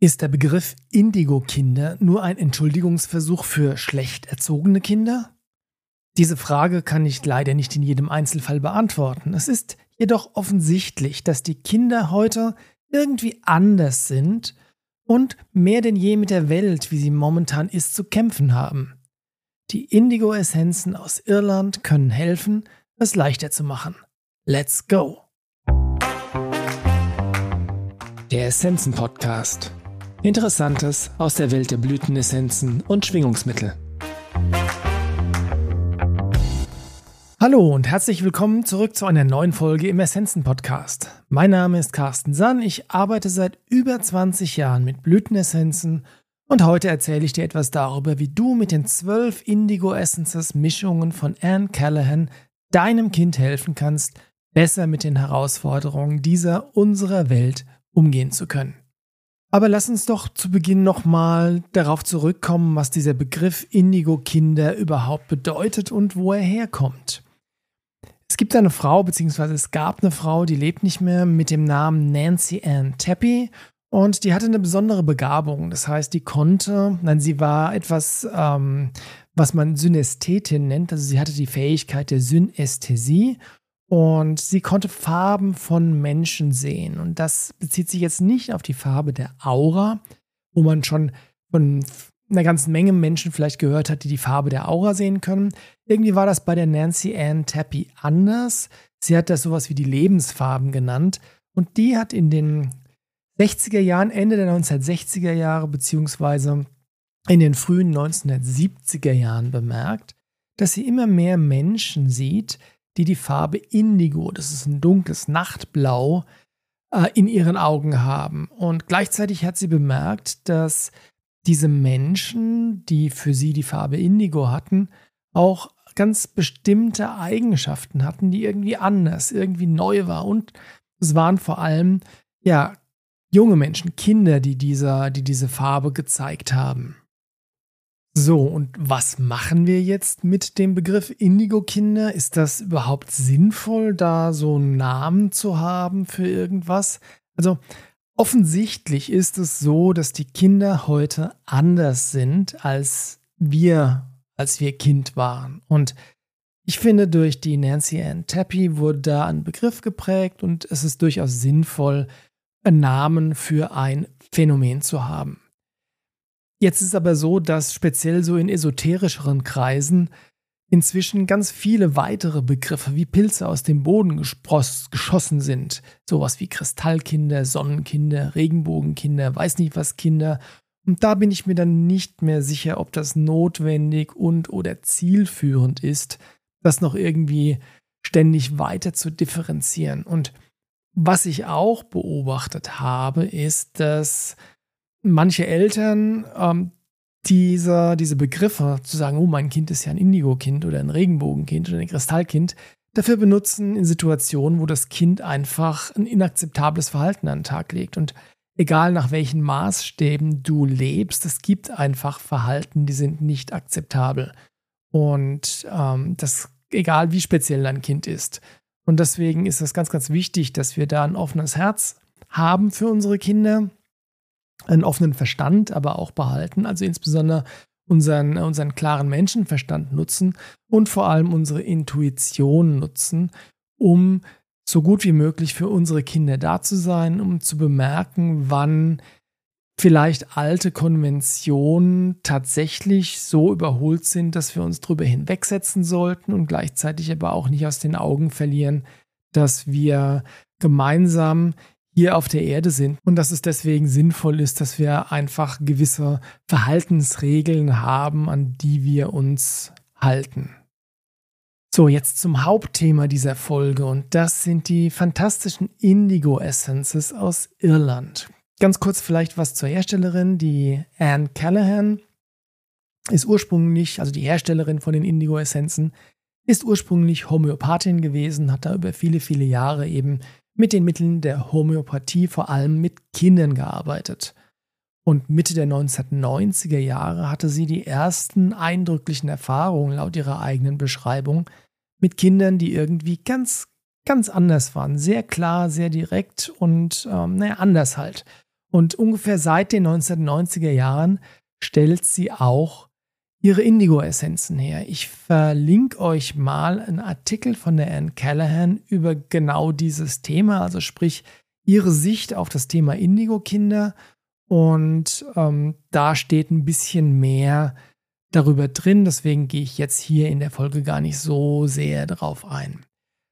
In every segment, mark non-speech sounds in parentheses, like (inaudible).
Ist der Begriff Indigo-Kinder nur ein Entschuldigungsversuch für schlecht erzogene Kinder? Diese Frage kann ich leider nicht in jedem Einzelfall beantworten. Es ist jedoch offensichtlich, dass die Kinder heute irgendwie anders sind und mehr denn je mit der Welt, wie sie momentan ist, zu kämpfen haben. Die Indigo-Essenzen aus Irland können helfen, es leichter zu machen. Let's go! Der Essenzen-Podcast. Interessantes aus der Welt der Blütenessenzen und Schwingungsmittel. Hallo und herzlich willkommen zurück zu einer neuen Folge im Essenzen-Podcast. Mein Name ist Carsten Sann, ich arbeite seit über 20 Jahren mit Blütenessenzen und heute erzähle ich dir etwas darüber, wie du mit den 12 Indigo Essences Mischungen von Anne Callahan deinem Kind helfen kannst, besser mit den Herausforderungen dieser unserer Welt umgehen zu können. Aber lass uns doch zu Beginn nochmal darauf zurückkommen, was dieser Begriff Indigo-Kinder überhaupt bedeutet und wo er herkommt. Es gibt eine Frau, beziehungsweise es gab eine Frau, die lebt nicht mehr mit dem Namen Nancy Ann Tappy und die hatte eine besondere Begabung. Das heißt, die konnte, nein, sie war etwas, ähm, was man Synästhetin nennt, also sie hatte die Fähigkeit der Synästhesie und sie konnte Farben von Menschen sehen. Und das bezieht sich jetzt nicht auf die Farbe der Aura, wo man schon von einer ganzen Menge Menschen vielleicht gehört hat, die die Farbe der Aura sehen können. Irgendwie war das bei der Nancy Ann Tappy anders. Sie hat das sowas wie die Lebensfarben genannt. Und die hat in den 60er Jahren, Ende der 1960er Jahre, beziehungsweise in den frühen 1970er Jahren bemerkt, dass sie immer mehr Menschen sieht, die die Farbe Indigo, das ist ein dunkles Nachtblau, äh, in ihren Augen haben. Und gleichzeitig hat sie bemerkt, dass diese Menschen, die für sie die Farbe Indigo hatten, auch ganz bestimmte Eigenschaften hatten, die irgendwie anders, irgendwie neu war. Und es waren vor allem ja junge Menschen, Kinder, die dieser, die diese Farbe gezeigt haben. So, und was machen wir jetzt mit dem Begriff Indigo-Kinder? Ist das überhaupt sinnvoll, da so einen Namen zu haben für irgendwas? Also, offensichtlich ist es so, dass die Kinder heute anders sind, als wir, als wir Kind waren. Und ich finde, durch die Nancy Ann Tappy wurde da ein Begriff geprägt und es ist durchaus sinnvoll, einen Namen für ein Phänomen zu haben. Jetzt ist aber so, dass speziell so in esoterischeren Kreisen inzwischen ganz viele weitere Begriffe wie Pilze aus dem Boden geschossen sind. Sowas wie Kristallkinder, Sonnenkinder, Regenbogenkinder, weiß nicht was Kinder. Und da bin ich mir dann nicht mehr sicher, ob das notwendig und oder zielführend ist, das noch irgendwie ständig weiter zu differenzieren. Und was ich auch beobachtet habe, ist, dass manche Eltern ähm, diese, diese Begriffe, zu sagen, oh, mein Kind ist ja ein Indigo-Kind oder ein Regenbogenkind oder ein Kristallkind, dafür benutzen in Situationen, wo das Kind einfach ein inakzeptables Verhalten an den Tag legt. Und egal nach welchen Maßstäben du lebst, es gibt einfach Verhalten, die sind nicht akzeptabel. Und ähm, das, egal wie speziell dein Kind ist. Und deswegen ist es ganz, ganz wichtig, dass wir da ein offenes Herz haben für unsere Kinder einen offenen Verstand aber auch behalten, also insbesondere unseren, unseren klaren Menschenverstand nutzen und vor allem unsere Intuition nutzen, um so gut wie möglich für unsere Kinder da zu sein, um zu bemerken, wann vielleicht alte Konventionen tatsächlich so überholt sind, dass wir uns darüber hinwegsetzen sollten und gleichzeitig aber auch nicht aus den Augen verlieren, dass wir gemeinsam hier auf der Erde sind und dass es deswegen sinnvoll ist, dass wir einfach gewisse Verhaltensregeln haben, an die wir uns halten. So, jetzt zum Hauptthema dieser Folge und das sind die fantastischen Indigo Essences aus Irland. Ganz kurz vielleicht was zur Herstellerin, die Anne Callahan ist ursprünglich, also die Herstellerin von den Indigo Essenzen, ist ursprünglich Homöopathin gewesen, hat da über viele, viele Jahre eben mit den Mitteln der Homöopathie vor allem mit Kindern gearbeitet. Und Mitte der 1990er Jahre hatte sie die ersten eindrücklichen Erfahrungen laut ihrer eigenen Beschreibung mit Kindern, die irgendwie ganz, ganz anders waren. Sehr klar, sehr direkt und ähm, naja, anders halt. Und ungefähr seit den 1990er Jahren stellt sie auch ihre Indigo-Essenzen her. Ich verlinke euch mal einen Artikel von der Anne Callahan über genau dieses Thema, also sprich ihre Sicht auf das Thema Indigo-Kinder. Und ähm, da steht ein bisschen mehr darüber drin, deswegen gehe ich jetzt hier in der Folge gar nicht so sehr drauf ein.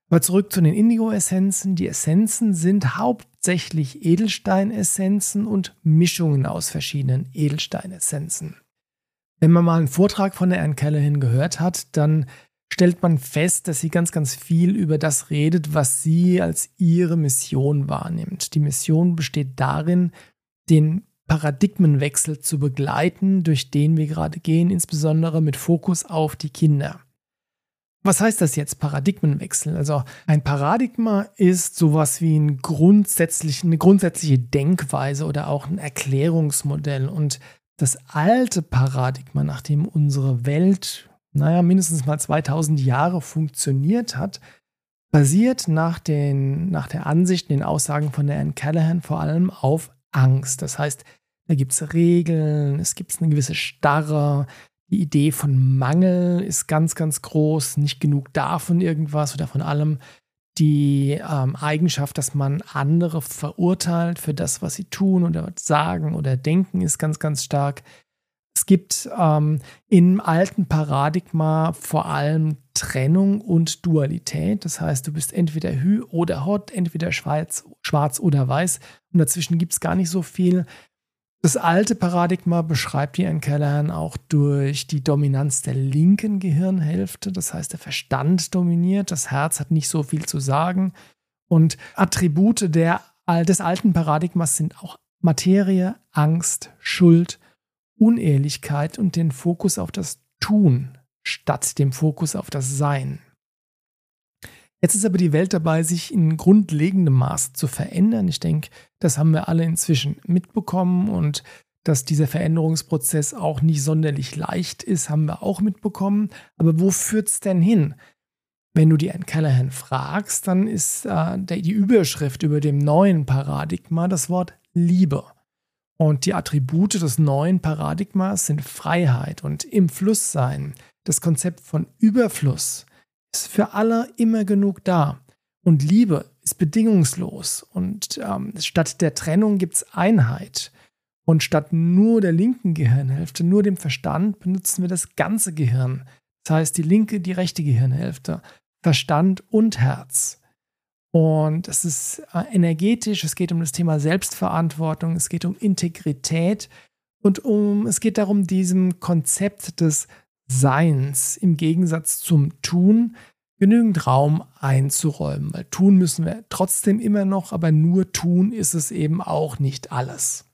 Aber zurück zu den Indigo-Essenzen. Die Essenzen sind hauptsächlich Edelsteinessenzen und Mischungen aus verschiedenen Edelsteinessenzen. Wenn man mal einen Vortrag von der Anne Callahan gehört hat, dann stellt man fest, dass sie ganz, ganz viel über das redet, was sie als ihre Mission wahrnimmt. Die Mission besteht darin, den Paradigmenwechsel zu begleiten, durch den wir gerade gehen, insbesondere mit Fokus auf die Kinder. Was heißt das jetzt, Paradigmenwechsel? Also ein Paradigma ist sowas wie ein grundsätzlich, eine grundsätzliche Denkweise oder auch ein Erklärungsmodell. Und das alte Paradigma, nach dem unsere Welt, naja, mindestens mal 2000 Jahre funktioniert hat, basiert nach, den, nach der Ansicht, den Aussagen von der Anne Callahan vor allem auf Angst. Das heißt, da gibt es Regeln, es gibt eine gewisse Starre. Die Idee von Mangel ist ganz, ganz groß. Nicht genug davon irgendwas oder von allem. Die ähm, Eigenschaft, dass man andere verurteilt für das, was sie tun oder sagen oder denken, ist ganz, ganz stark. Es gibt ähm, im alten Paradigma vor allem Trennung und Dualität. Das heißt, du bist entweder Hü oder Hot, entweder schwarz, schwarz oder weiß. Und dazwischen gibt es gar nicht so viel. Das alte Paradigma beschreibt Anne Callahan auch durch die Dominanz der linken Gehirnhälfte. Das heißt, der Verstand dominiert, das Herz hat nicht so viel zu sagen. Und Attribute der, des alten Paradigmas sind auch Materie, Angst, Schuld, Unehrlichkeit und den Fokus auf das Tun statt dem Fokus auf das Sein. Jetzt ist aber die Welt dabei, sich in grundlegendem Maß zu verändern. Ich denke, das haben wir alle inzwischen mitbekommen und dass dieser Veränderungsprozess auch nicht sonderlich leicht ist, haben wir auch mitbekommen. Aber wo führt es denn hin? Wenn du die Anne Callahan fragst, dann ist äh, die Überschrift über dem neuen Paradigma das Wort Liebe. Und die Attribute des neuen Paradigmas sind Freiheit und im Fluss sein. Das Konzept von Überfluss ist für alle immer genug da. Und Liebe ist bedingungslos. Und ähm, statt der Trennung gibt es Einheit. Und statt nur der linken Gehirnhälfte, nur dem Verstand, benutzen wir das ganze Gehirn. Das heißt, die linke, die rechte Gehirnhälfte, Verstand und Herz. Und es ist äh, energetisch, es geht um das Thema Selbstverantwortung, es geht um Integrität und um, es geht darum, diesem Konzept des Seins im Gegensatz zum Tun genügend Raum einzuräumen. Weil tun müssen wir trotzdem immer noch, aber nur tun ist es eben auch nicht alles.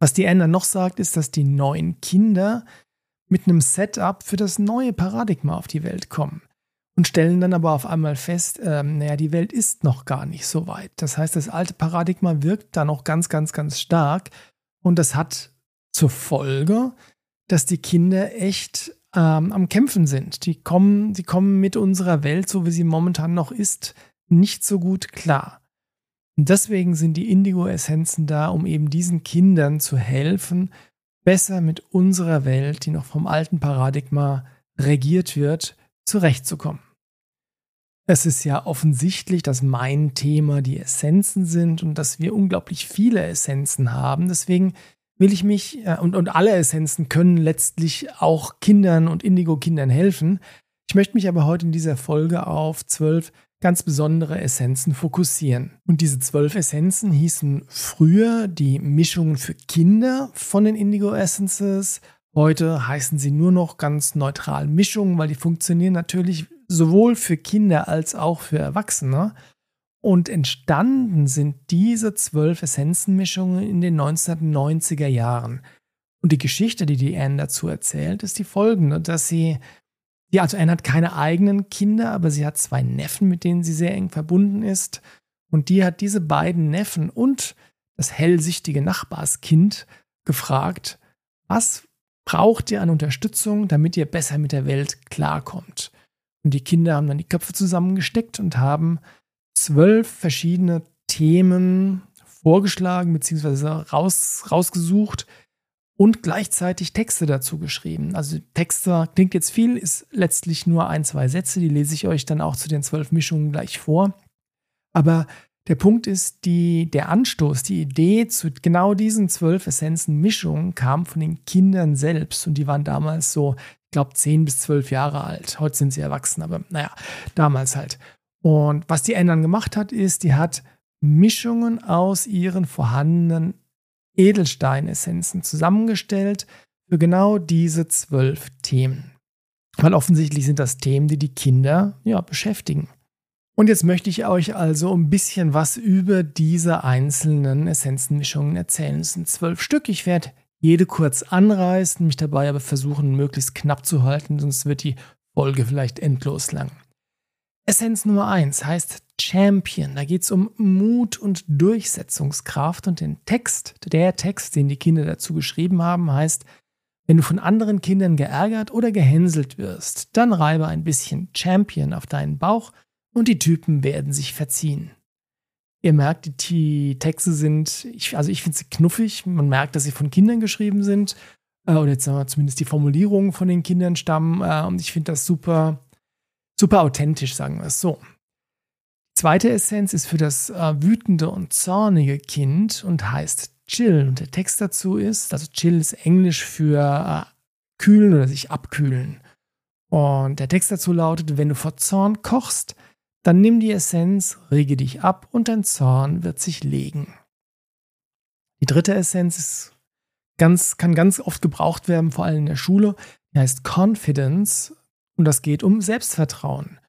Was die Anna noch sagt, ist, dass die neuen Kinder mit einem Setup für das neue Paradigma auf die Welt kommen und stellen dann aber auf einmal fest, ähm, naja, die Welt ist noch gar nicht so weit. Das heißt, das alte Paradigma wirkt da noch ganz, ganz, ganz stark und das hat zur Folge, dass die Kinder echt ähm, am Kämpfen sind. Die kommen, die kommen mit unserer Welt, so wie sie momentan noch ist, nicht so gut klar. Und deswegen sind die Indigo-Essenzen da, um eben diesen Kindern zu helfen, besser mit unserer Welt, die noch vom alten Paradigma regiert wird, zurechtzukommen. Es ist ja offensichtlich, dass mein Thema die Essenzen sind und dass wir unglaublich viele Essenzen haben. Deswegen will ich mich, äh, und, und alle Essenzen können letztlich auch Kindern und Indigo-Kindern helfen. Ich möchte mich aber heute in dieser Folge auf zwölf ganz besondere Essenzen fokussieren. Und diese zwölf Essenzen hießen früher die Mischungen für Kinder von den Indigo Essences Heute heißen sie nur noch ganz neutral Mischungen, weil die funktionieren natürlich sowohl für Kinder als auch für Erwachsene. Und entstanden sind diese zwölf Essenzenmischungen in den 1990er Jahren. Und die Geschichte, die die Anne dazu erzählt, ist die folgende, dass sie, ja, also Anne hat keine eigenen Kinder, aber sie hat zwei Neffen, mit denen sie sehr eng verbunden ist. Und die hat diese beiden Neffen und das hellsichtige Nachbarskind gefragt, was braucht ihr an Unterstützung, damit ihr besser mit der Welt klarkommt. Und die Kinder haben dann die Köpfe zusammengesteckt und haben zwölf verschiedene Themen vorgeschlagen bzw. Raus, rausgesucht und gleichzeitig Texte dazu geschrieben. Also Texte klingt jetzt viel, ist letztlich nur ein, zwei Sätze, die lese ich euch dann auch zu den zwölf Mischungen gleich vor. Aber der Punkt ist, die, der Anstoß, die Idee zu genau diesen zwölf Essenzen-Mischungen kam von den Kindern selbst und die waren damals so, ich glaube, zehn bis zwölf Jahre alt. Heute sind sie erwachsen, aber naja, damals halt. Und was die Anne gemacht hat, ist, die hat Mischungen aus ihren vorhandenen Edelsteinessenzen zusammengestellt für genau diese zwölf Themen. Weil offensichtlich sind das Themen, die die Kinder ja, beschäftigen. Und jetzt möchte ich euch also ein bisschen was über diese einzelnen Essenzenmischungen erzählen. Es sind zwölf Stück. Ich werde jede kurz anreißen, mich dabei aber versuchen, möglichst knapp zu halten, sonst wird die Folge vielleicht endlos lang. Essenz Nummer eins heißt Champion. Da geht es um Mut und Durchsetzungskraft. Und den Text, der Text, den die Kinder dazu geschrieben haben, heißt, wenn du von anderen Kindern geärgert oder gehänselt wirst, dann reibe ein bisschen Champion auf deinen Bauch und die Typen werden sich verziehen. Ihr merkt, die, Texte sind, ich, also ich finde sie knuffig. Man merkt, dass sie von Kindern geschrieben sind. Äh, oder jetzt sagen wir zumindest die Formulierungen von den Kindern stammen. Äh, und ich finde das super, super authentisch, sagen wir es so. Zweite Essenz ist für das äh, wütende und zornige Kind und heißt Chill. Und der Text dazu ist, also Chill ist Englisch für äh, kühlen oder sich abkühlen. Und der Text dazu lautet, wenn du vor Zorn kochst, dann nimm die Essenz, rege dich ab und dein Zorn wird sich legen. Die dritte Essenz ist ganz, kann ganz oft gebraucht werden, vor allem in der Schule. Die heißt Confidence und das geht um Selbstvertrauen.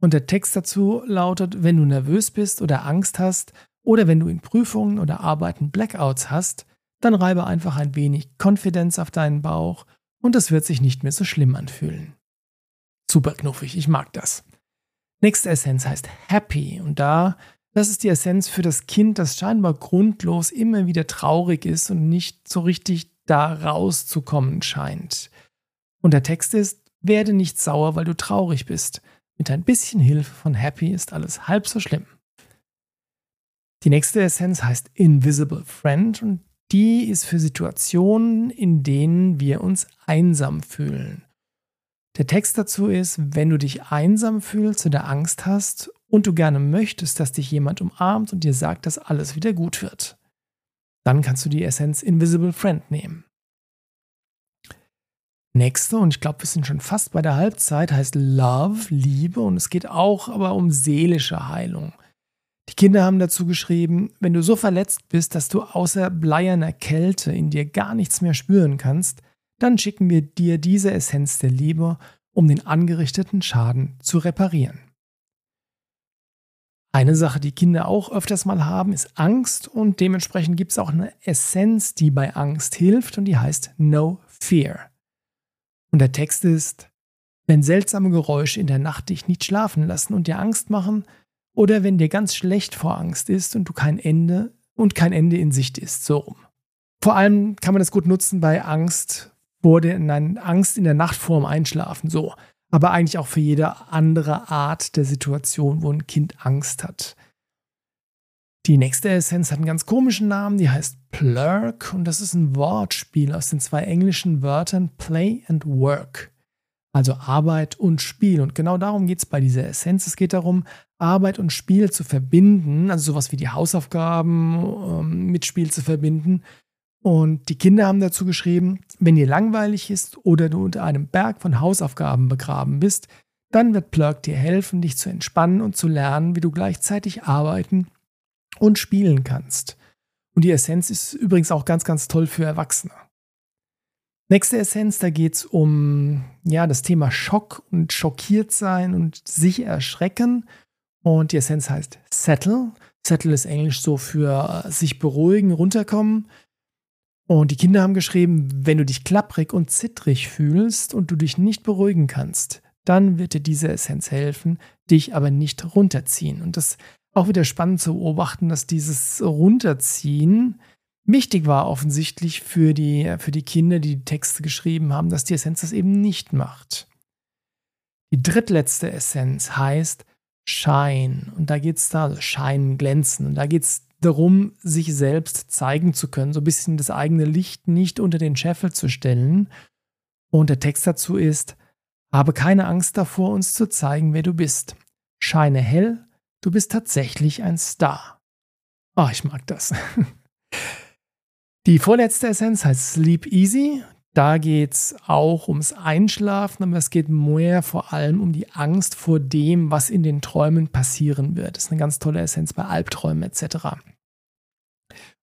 Und der Text dazu lautet, wenn du nervös bist oder Angst hast oder wenn du in Prüfungen oder Arbeiten Blackouts hast, dann reibe einfach ein wenig Confidence auf deinen Bauch und es wird sich nicht mehr so schlimm anfühlen. Super knuffig, ich mag das. Nächste Essenz heißt Happy. Und da, das ist die Essenz für das Kind, das scheinbar grundlos immer wieder traurig ist und nicht so richtig da rauszukommen scheint. Und der Text ist, werde nicht sauer, weil du traurig bist. Mit ein bisschen Hilfe von Happy ist alles halb so schlimm. Die nächste Essenz heißt Invisible Friend und die ist für Situationen, in denen wir uns einsam fühlen. Der Text dazu ist, wenn du dich einsam fühlst oder Angst hast und du gerne möchtest, dass dich jemand umarmt und dir sagt, dass alles wieder gut wird, dann kannst du die Essenz Invisible Friend nehmen. Nächste, und ich glaube, wir sind schon fast bei der Halbzeit, heißt Love, Liebe, und es geht auch aber um seelische Heilung. Die Kinder haben dazu geschrieben, wenn du so verletzt bist, dass du außer bleierner Kälte in dir gar nichts mehr spüren kannst, dann schicken wir dir diese Essenz der Liebe, um den angerichteten Schaden zu reparieren. Eine Sache, die Kinder auch öfters mal haben, ist Angst und dementsprechend gibt es auch eine Essenz, die bei Angst hilft und die heißt No Fear. Und der Text ist, wenn seltsame Geräusche in der Nacht dich nicht schlafen lassen und dir Angst machen, oder wenn dir ganz schlecht vor Angst ist und du kein Ende und kein Ende in Sicht ist, so rum. Vor allem kann man das gut nutzen bei Angst wurde in eine Angst in der Nacht vorm Einschlafen, so. Aber eigentlich auch für jede andere Art der Situation, wo ein Kind Angst hat. Die nächste Essenz hat einen ganz komischen Namen, die heißt Plurk und das ist ein Wortspiel aus den zwei englischen Wörtern Play and Work. Also Arbeit und Spiel. Und genau darum geht es bei dieser Essenz. Es geht darum, Arbeit und Spiel zu verbinden, also sowas wie die Hausaufgaben ähm, mit Spiel zu verbinden und die Kinder haben dazu geschrieben, wenn dir langweilig ist oder du unter einem Berg von Hausaufgaben begraben bist, dann wird Plurk dir helfen, dich zu entspannen und zu lernen, wie du gleichzeitig arbeiten und spielen kannst. Und die Essenz ist übrigens auch ganz, ganz toll für Erwachsene. Nächste Essenz, da geht es um ja, das Thema Schock und schockiert sein und sich erschrecken. Und die Essenz heißt Settle. Settle ist Englisch so für sich beruhigen, runterkommen. Und die Kinder haben geschrieben, wenn du dich klapprig und zittrig fühlst und du dich nicht beruhigen kannst, dann wird dir diese Essenz helfen, dich aber nicht runterziehen. Und das auch wieder spannend zu beobachten, dass dieses Runterziehen wichtig war offensichtlich für die, für die Kinder, die die Texte geschrieben haben, dass die Essenz das eben nicht macht. Die drittletzte Essenz heißt Shine. Und da geht es da, also Shine, glänzen. Und da geht es darum, sich selbst zeigen zu können, so ein bisschen das eigene Licht nicht unter den Scheffel zu stellen. Und der Text dazu ist, habe keine Angst davor, uns zu zeigen, wer du bist. Scheine hell, du bist tatsächlich ein Star. Oh, ich mag das. (laughs) Die vorletzte Essenz heißt Sleep Easy. Da geht es auch ums Einschlafen, aber es geht mehr vor allem um die Angst vor dem, was in den Träumen passieren wird. Das ist eine ganz tolle Essenz bei Albträumen etc.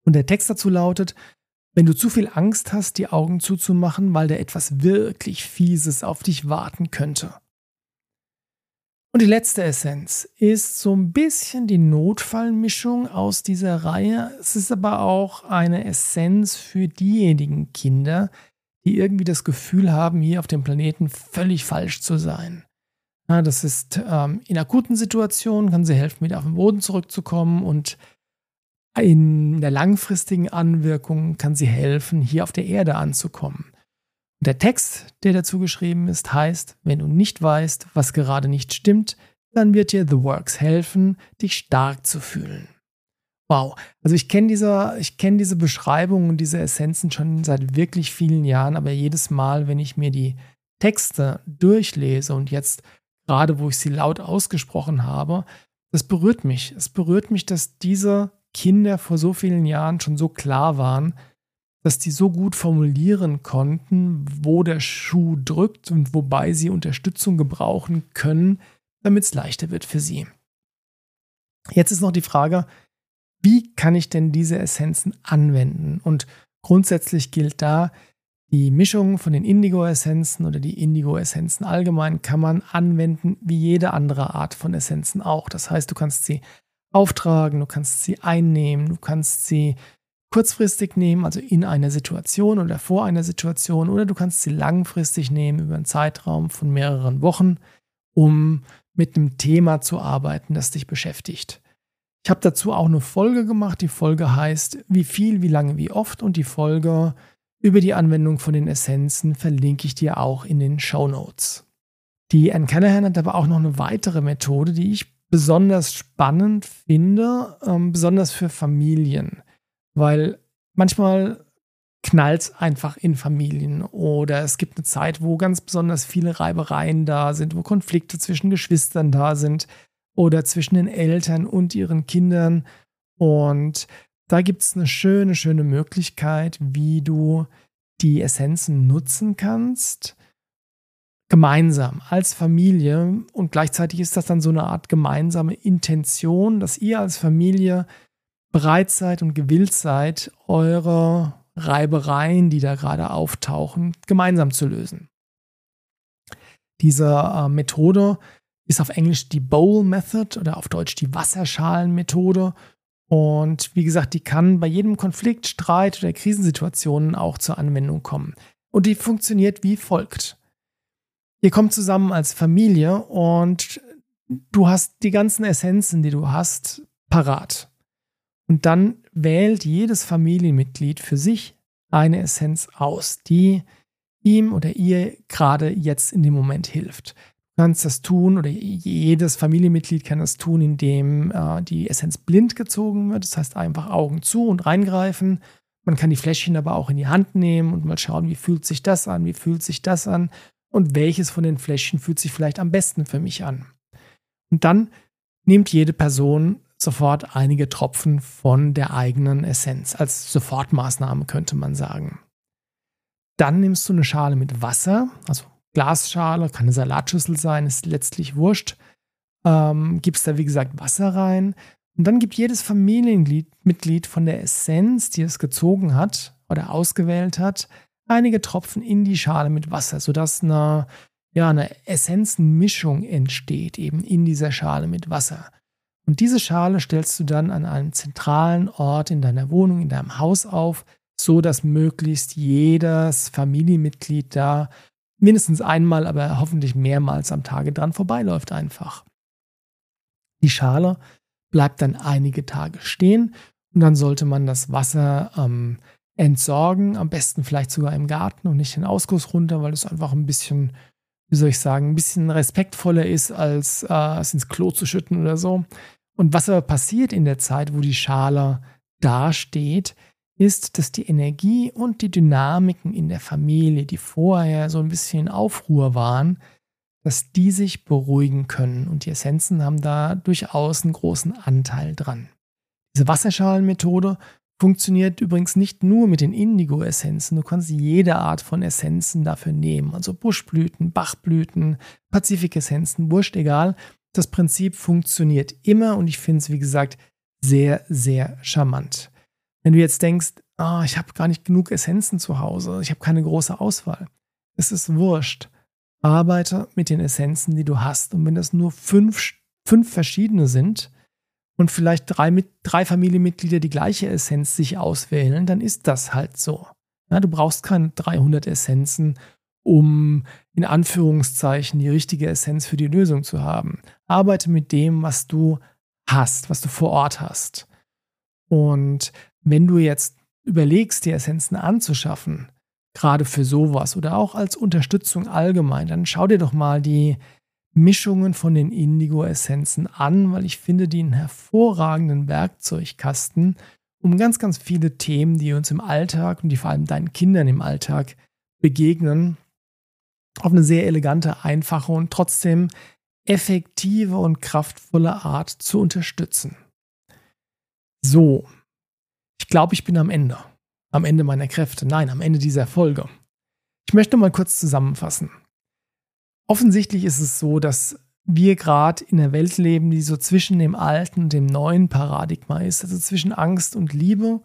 Und der Text dazu lautet, wenn du zu viel Angst hast, die Augen zuzumachen, weil da etwas wirklich Fieses auf dich warten könnte. Und die letzte Essenz ist so ein bisschen die Notfallmischung aus dieser Reihe. Es ist aber auch eine Essenz für diejenigen Kinder, die irgendwie das Gefühl haben, hier auf dem Planeten völlig falsch zu sein. Ja, das ist ähm, in akuten Situationen, kann sie helfen, wieder auf den Boden zurückzukommen und in der langfristigen Anwirkung kann sie helfen, hier auf der Erde anzukommen. Der Text, der dazu geschrieben ist, heißt, wenn du nicht weißt, was gerade nicht stimmt, dann wird dir The Works helfen, dich stark zu fühlen. Wow, also ich kenne diese, ich diese Beschreibungen und diese Essenzen schon seit wirklich vielen Jahren, aber jedes Mal, wenn ich mir die Texte durchlese und jetzt gerade, wo ich sie laut ausgesprochen habe, das berührt mich. Es berührt mich, dass diese Kinder vor so vielen Jahren schon so klar waren, dass die so gut formulieren konnten, wo der Schuh drückt und wobei sie Unterstützung gebrauchen können, damit es leichter wird für sie. Jetzt ist noch die Frage, wie kann ich denn diese Essenzen anwenden? Und grundsätzlich gilt da, die Mischung von den Indigo-Essenzen oder die Indigo-Essenzen allgemein kann man anwenden wie jede andere Art von Essenzen auch. Das heißt, du kannst sie auftragen, du kannst sie einnehmen, du kannst sie kurzfristig nehmen, also in einer Situation oder vor einer Situation, oder du kannst sie langfristig nehmen über einen Zeitraum von mehreren Wochen, um mit einem Thema zu arbeiten, das dich beschäftigt. Ich habe dazu auch eine Folge gemacht. Die Folge heißt Wie viel, wie lange, wie oft und die Folge über die Anwendung von den Essenzen verlinke ich dir auch in den Show Notes. Die Anne Callahan hat aber auch noch eine weitere Methode, die ich besonders spannend finde, ähm, besonders für Familien, weil manchmal knallt es einfach in Familien oder es gibt eine Zeit, wo ganz besonders viele Reibereien da sind, wo Konflikte zwischen Geschwistern da sind oder zwischen den Eltern und ihren Kindern. Und da gibt es eine schöne, schöne Möglichkeit, wie du die Essenzen nutzen kannst, gemeinsam als Familie. Und gleichzeitig ist das dann so eine Art gemeinsame Intention, dass ihr als Familie bereit seid und gewillt seid, eure Reibereien, die da gerade auftauchen, gemeinsam zu lösen. Diese äh, Methode ist auf Englisch die Bowl Method oder auf Deutsch die Wasserschalenmethode. Und wie gesagt, die kann bei jedem Konflikt, Streit oder Krisensituationen auch zur Anwendung kommen. Und die funktioniert wie folgt. Ihr kommt zusammen als Familie und du hast die ganzen Essenzen, die du hast, parat. Und dann wählt jedes Familienmitglied für sich eine Essenz aus, die ihm oder ihr gerade jetzt in dem Moment hilft kannst das tun oder jedes Familienmitglied kann das tun, indem äh, die Essenz blind gezogen wird. Das heißt einfach Augen zu und reingreifen. Man kann die Fläschchen aber auch in die Hand nehmen und mal schauen, wie fühlt sich das an, wie fühlt sich das an und welches von den Fläschchen fühlt sich vielleicht am besten für mich an. Und dann nimmt jede Person sofort einige Tropfen von der eigenen Essenz als Sofortmaßnahme könnte man sagen. Dann nimmst du eine Schale mit Wasser, also Glasschale, kann eine Salatschüssel sein, ist letztlich wurscht. Ähm, gibst da, wie gesagt, Wasser rein. Und dann gibt jedes Familienmitglied von der Essenz, die es gezogen hat oder ausgewählt hat, einige Tropfen in die Schale mit Wasser, sodass eine, ja, eine Essenzenmischung entsteht, eben in dieser Schale mit Wasser. Und diese Schale stellst du dann an einem zentralen Ort in deiner Wohnung, in deinem Haus auf, so dass möglichst jedes Familienmitglied da mindestens einmal, aber hoffentlich mehrmals am Tage dran vorbeiläuft einfach. Die Schale bleibt dann einige Tage stehen und dann sollte man das Wasser ähm, entsorgen, am besten vielleicht sogar im Garten und nicht den Ausguss runter, weil es einfach ein bisschen, wie soll ich sagen, ein bisschen respektvoller ist, als äh, es ins Klo zu schütten oder so. Und was aber passiert in der Zeit, wo die Schale dasteht, ist, dass die Energie und die Dynamiken in der Familie, die vorher so ein bisschen in Aufruhr waren, dass die sich beruhigen können. Und die Essenzen haben da durchaus einen großen Anteil dran. Diese Wasserschalenmethode funktioniert übrigens nicht nur mit den Indigo-Essenzen. Du kannst jede Art von Essenzen dafür nehmen. Also Buschblüten, Bachblüten, Pazifik-Essenzen, wurscht egal. Das Prinzip funktioniert immer und ich finde es, wie gesagt, sehr, sehr charmant. Wenn du jetzt denkst, oh, ich habe gar nicht genug Essenzen zu Hause, ich habe keine große Auswahl, es ist wurscht. Arbeite mit den Essenzen, die du hast. Und wenn das nur fünf, fünf verschiedene sind und vielleicht drei, drei Familienmitglieder die gleiche Essenz sich auswählen, dann ist das halt so. Ja, du brauchst keine 300 Essenzen, um in Anführungszeichen die richtige Essenz für die Lösung zu haben. Arbeite mit dem, was du hast, was du vor Ort hast. Und wenn du jetzt überlegst, die Essenzen anzuschaffen, gerade für sowas oder auch als Unterstützung allgemein, dann schau dir doch mal die Mischungen von den Indigo-Essenzen an, weil ich finde die einen hervorragenden Werkzeugkasten, um ganz, ganz viele Themen, die uns im Alltag und die vor allem deinen Kindern im Alltag begegnen, auf eine sehr elegante, einfache und trotzdem effektive und kraftvolle Art zu unterstützen. So, ich glaube, ich bin am Ende. Am Ende meiner Kräfte. Nein, am Ende dieser Folge. Ich möchte mal kurz zusammenfassen. Offensichtlich ist es so, dass wir gerade in einer Welt leben, die so zwischen dem alten und dem neuen Paradigma ist, also zwischen Angst und Liebe.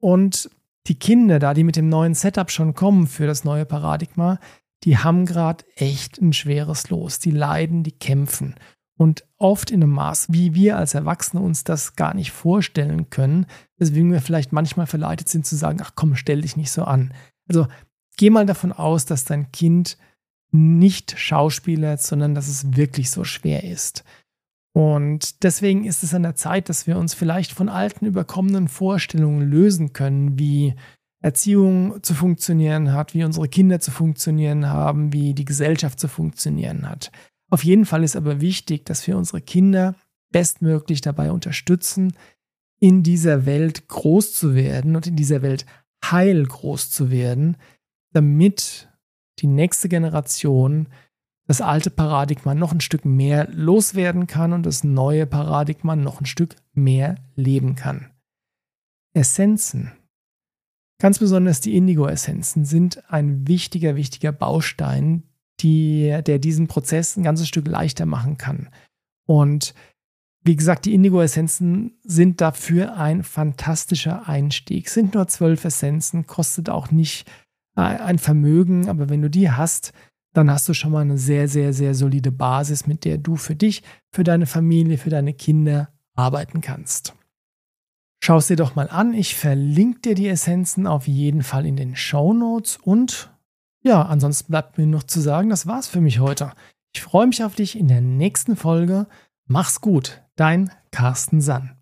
Und die Kinder da, die mit dem neuen Setup schon kommen für das neue Paradigma, die haben gerade echt ein schweres Los. Die leiden, die kämpfen. Und oft in einem Maß, wie wir als Erwachsene uns das gar nicht vorstellen können, weswegen wir vielleicht manchmal verleitet sind zu sagen, ach komm, stell dich nicht so an. Also geh mal davon aus, dass dein Kind nicht schauspielert, sondern dass es wirklich so schwer ist. Und deswegen ist es an der Zeit, dass wir uns vielleicht von alten, überkommenen Vorstellungen lösen können, wie Erziehung zu funktionieren hat, wie unsere Kinder zu funktionieren haben, wie die Gesellschaft zu funktionieren hat. Auf jeden Fall ist aber wichtig, dass wir unsere Kinder bestmöglich dabei unterstützen, in dieser Welt groß zu werden und in dieser Welt heil groß zu werden, damit die nächste Generation das alte Paradigma noch ein Stück mehr loswerden kann und das neue Paradigma noch ein Stück mehr leben kann. Essenzen, ganz besonders die Indigo-Essenzen, sind ein wichtiger, wichtiger Baustein die, der diesen Prozess ein ganzes Stück leichter machen kann. Und wie gesagt, die Indigo-Essenzen sind dafür ein fantastischer Einstieg. Sind nur zwölf Essenzen, kostet auch nicht äh, ein Vermögen, aber wenn du die hast, dann hast du schon mal eine sehr, sehr, sehr solide Basis, mit der du für dich, für deine Familie, für deine Kinder arbeiten kannst. Schau es dir doch mal an. Ich verlinke dir die Essenzen auf jeden Fall in den Show Notes und ja, ansonsten bleibt mir noch zu sagen, das war's für mich heute. Ich freue mich auf dich in der nächsten Folge. Mach's gut, dein Carsten Sann.